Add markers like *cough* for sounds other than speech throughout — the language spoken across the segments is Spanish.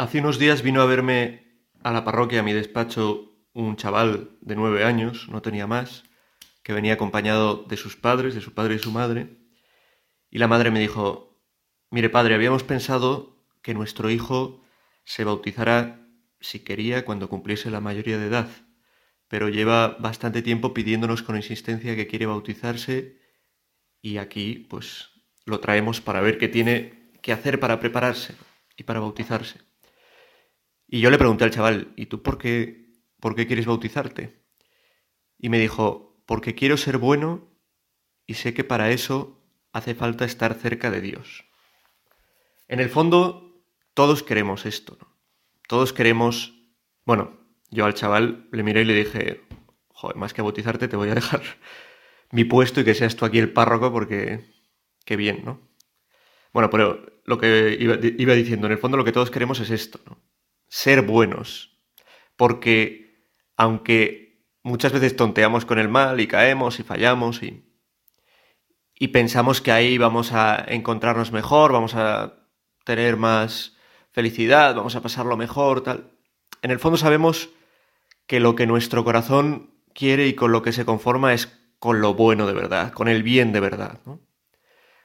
Hace unos días vino a verme a la parroquia, a mi despacho, un chaval de nueve años, no tenía más, que venía acompañado de sus padres, de su padre y su madre. Y la madre me dijo, mire padre, habíamos pensado que nuestro hijo se bautizara si quería cuando cumpliese la mayoría de edad, pero lleva bastante tiempo pidiéndonos con insistencia que quiere bautizarse y aquí pues lo traemos para ver qué tiene que hacer para prepararse y para bautizarse. Y yo le pregunté al chaval, ¿y tú por qué, por qué quieres bautizarte? Y me dijo, porque quiero ser bueno y sé que para eso hace falta estar cerca de Dios. En el fondo, todos queremos esto, ¿no? Todos queremos, bueno, yo al chaval le miré y le dije, joder, más que bautizarte te voy a dejar *laughs* mi puesto y que seas tú aquí el párroco porque qué bien, ¿no? Bueno, pero lo que iba, iba diciendo, en el fondo lo que todos queremos es esto, ¿no? Ser buenos. Porque aunque muchas veces tonteamos con el mal y caemos y fallamos y, y pensamos que ahí vamos a encontrarnos mejor, vamos a tener más felicidad, vamos a pasarlo mejor, tal. En el fondo sabemos que lo que nuestro corazón quiere y con lo que se conforma es con lo bueno de verdad, con el bien de verdad,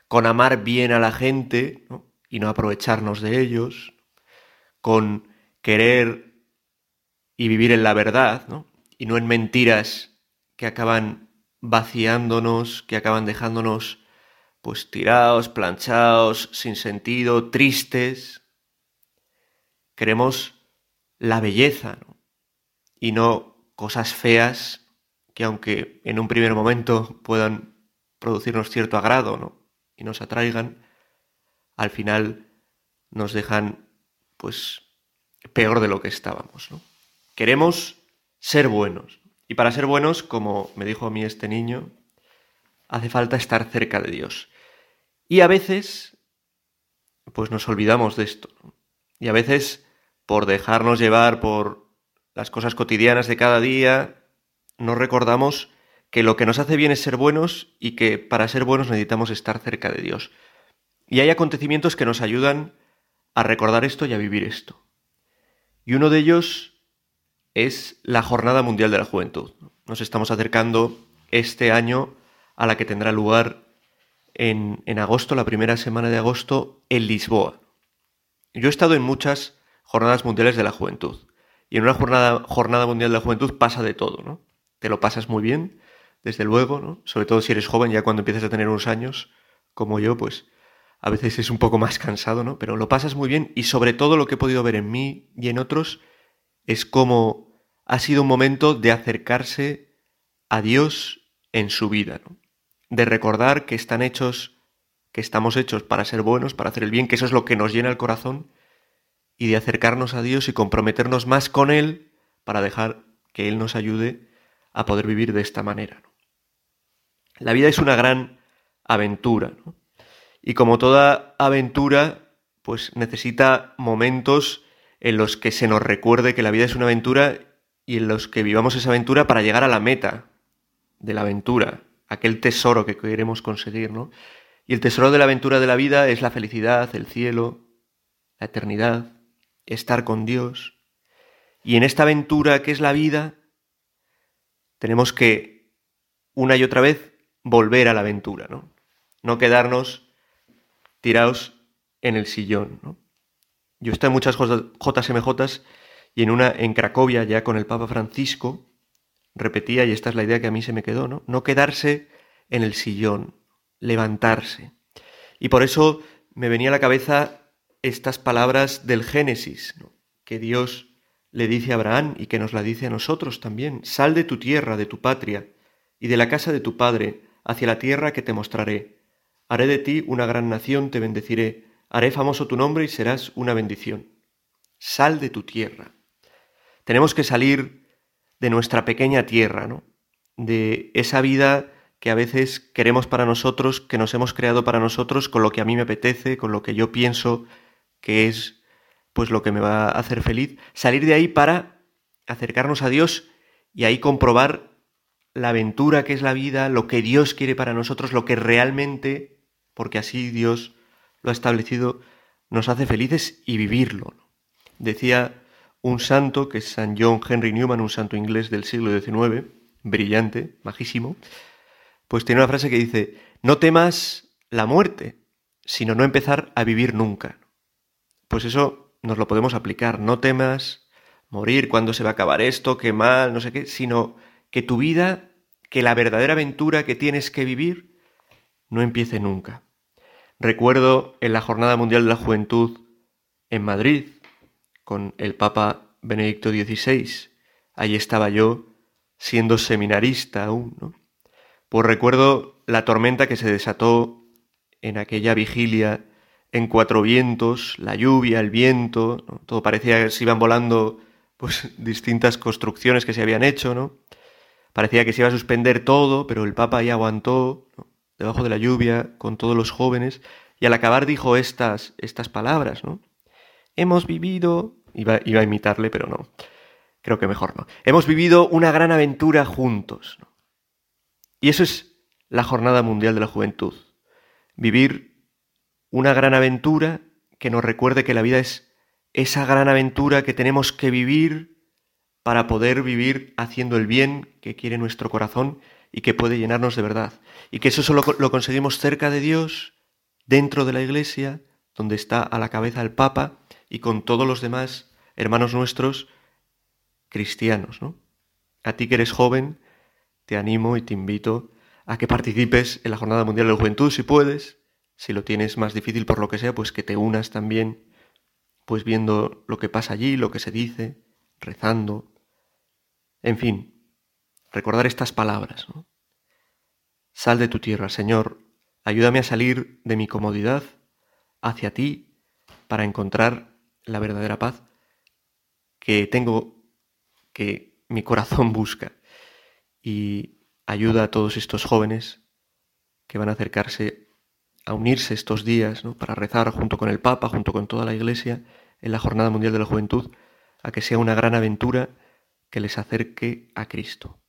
con amar bien a la gente y no aprovecharnos de ellos, con querer y vivir en la verdad, ¿no? Y no en mentiras que acaban vaciándonos, que acaban dejándonos pues tirados, planchados, sin sentido, tristes. Queremos la belleza. Y no cosas feas que aunque en un primer momento puedan producirnos cierto agrado, ¿no? Y nos atraigan, al final nos dejan pues peor de lo que estábamos. ¿no? Queremos ser buenos. Y para ser buenos, como me dijo a mí este niño, hace falta estar cerca de Dios. Y a veces, pues nos olvidamos de esto. Y a veces, por dejarnos llevar por las cosas cotidianas de cada día, no recordamos que lo que nos hace bien es ser buenos y que para ser buenos necesitamos estar cerca de Dios. Y hay acontecimientos que nos ayudan a recordar esto y a vivir esto. Y uno de ellos es la Jornada Mundial de la Juventud. Nos estamos acercando este año a la que tendrá lugar en, agosto, la primera semana de agosto, en Lisboa. Yo he estado en muchas jornadas mundiales de la juventud. Y en una jornada, jornada mundial de la juventud pasa de todo, ¿no? Te lo pasas muy bien, desde luego, ¿no? Sobre todo si eres joven, ya cuando empiezas a tener unos años, como yo, pues a veces es un poco más cansado, ¿no? Pero lo pasas muy bien y sobre todo lo que he podido ver en mí y en otros es cómo ha sido un momento de acercarse a Dios en su vida, ¿no? De recordar que están hechos, que estamos hechos para ser buenos, para hacer el bien, que eso es lo que nos llena el corazón y de acercarnos a Dios y comprometernos más con Él para dejar que Él nos ayude a poder vivir de esta manera. La vida es una gran aventura, ¿no? Y como toda aventura, pues necesita momentos en los que se nos recuerde que la vida es una aventura y en los que vivamos esa aventura para llegar a la meta de la aventura, aquel tesoro que queremos conseguir, ¿no? Y el tesoro de la aventura de la vida es la felicidad, el cielo, la eternidad, estar con Dios. Y en esta aventura que es la vida, tenemos que una y otra vez volver a la aventura, ¿no? No quedarnos tiraos en el sillón. ¿no? Yo estoy en muchas JMJs y en una en Cracovia ya con el Papa Francisco repetía, y esta es la idea que a mí se me quedó, ¿no? No quedarse en el sillón, levantarse. Y por eso me venía a la cabeza estas palabras del Génesis, que Dios le dice a Abraham y que nos la dice a nosotros también. Sal de tu tierra, de tu patria, y de la casa de tu padre, hacia la tierra que te mostraré. Haré de ti una gran nación, te bendeciré, haré famoso tu nombre y serás una bendición. Sal de tu tierra. Tenemos que salir de nuestra pequeña tierra, ¿no? De esa vida que a veces queremos para nosotros, que nos hemos creado para nosotros, con lo que a mí me apetece, con lo que yo pienso que es pues lo que me va a hacer feliz, salir de ahí para acercarnos a Dios y ahí comprobar la aventura que es la vida, lo que Dios quiere para nosotros, lo que realmente porque así Dios lo ha establecido, nos hace felices y vivirlo. Decía un santo, que es San John Henry Newman, un santo inglés del siglo XIX, brillante, majísimo, pues tiene una frase que dice, no temas la muerte, sino no empezar a vivir nunca. Pues eso nos lo podemos aplicar, no temas morir, cuándo se va a acabar esto, qué mal, no sé qué, sino que tu vida, que la verdadera aventura que tienes que vivir, no empiece nunca. Recuerdo en la Jornada Mundial de la Juventud en Madrid, con el Papa Benedicto XVI, ahí estaba yo, siendo seminarista aún, ¿no? Pues recuerdo la tormenta que se desató en aquella vigilia en cuatro vientos, la lluvia, el viento, todo parecía que se iban volando pues distintas construcciones que se habían hecho, ¿no? Parecía que se iba a suspender todo, pero el Papa ahí aguantó, debajo de la lluvia, con todos los jóvenes, y al acabar dijo estas, estas palabras, ¿no? Hemos vivido, iba, iba a imitarle, pero no, creo que mejor no. Hemos vivido una gran aventura juntos. Y eso es la Jornada Mundial de la Juventud. Vivir una gran aventura que nos recuerde que la vida es esa gran aventura que tenemos que vivir para poder vivir haciendo el bien que quiere nuestro corazón y que puede llenarnos de verdad. Y que eso solo lo conseguimos cerca de Dios, dentro de la iglesia, donde está a la cabeza el Papa y con todos los demás hermanos nuestros cristianos. ¿no? A ti que eres joven, te animo y te invito a que participes en la Jornada Mundial de la Juventud si puedes. Si lo tienes más difícil por lo que sea, pues que te unas también pues viendo lo que pasa allí, lo que se dice, rezando. En fin, recordar estas palabras. Sal de tu tierra, Señor, ayúdame a salir de mi comodidad hacia ti para encontrar la verdadera paz que tengo, que mi corazón busca. Y ayuda a todos estos jóvenes que van a acercarse a unirse estos días para rezar junto con el Papa, junto con toda la Iglesia, en la Jornada Mundial de la Juventud, a que sea una gran aventura que les acerque a Cristo.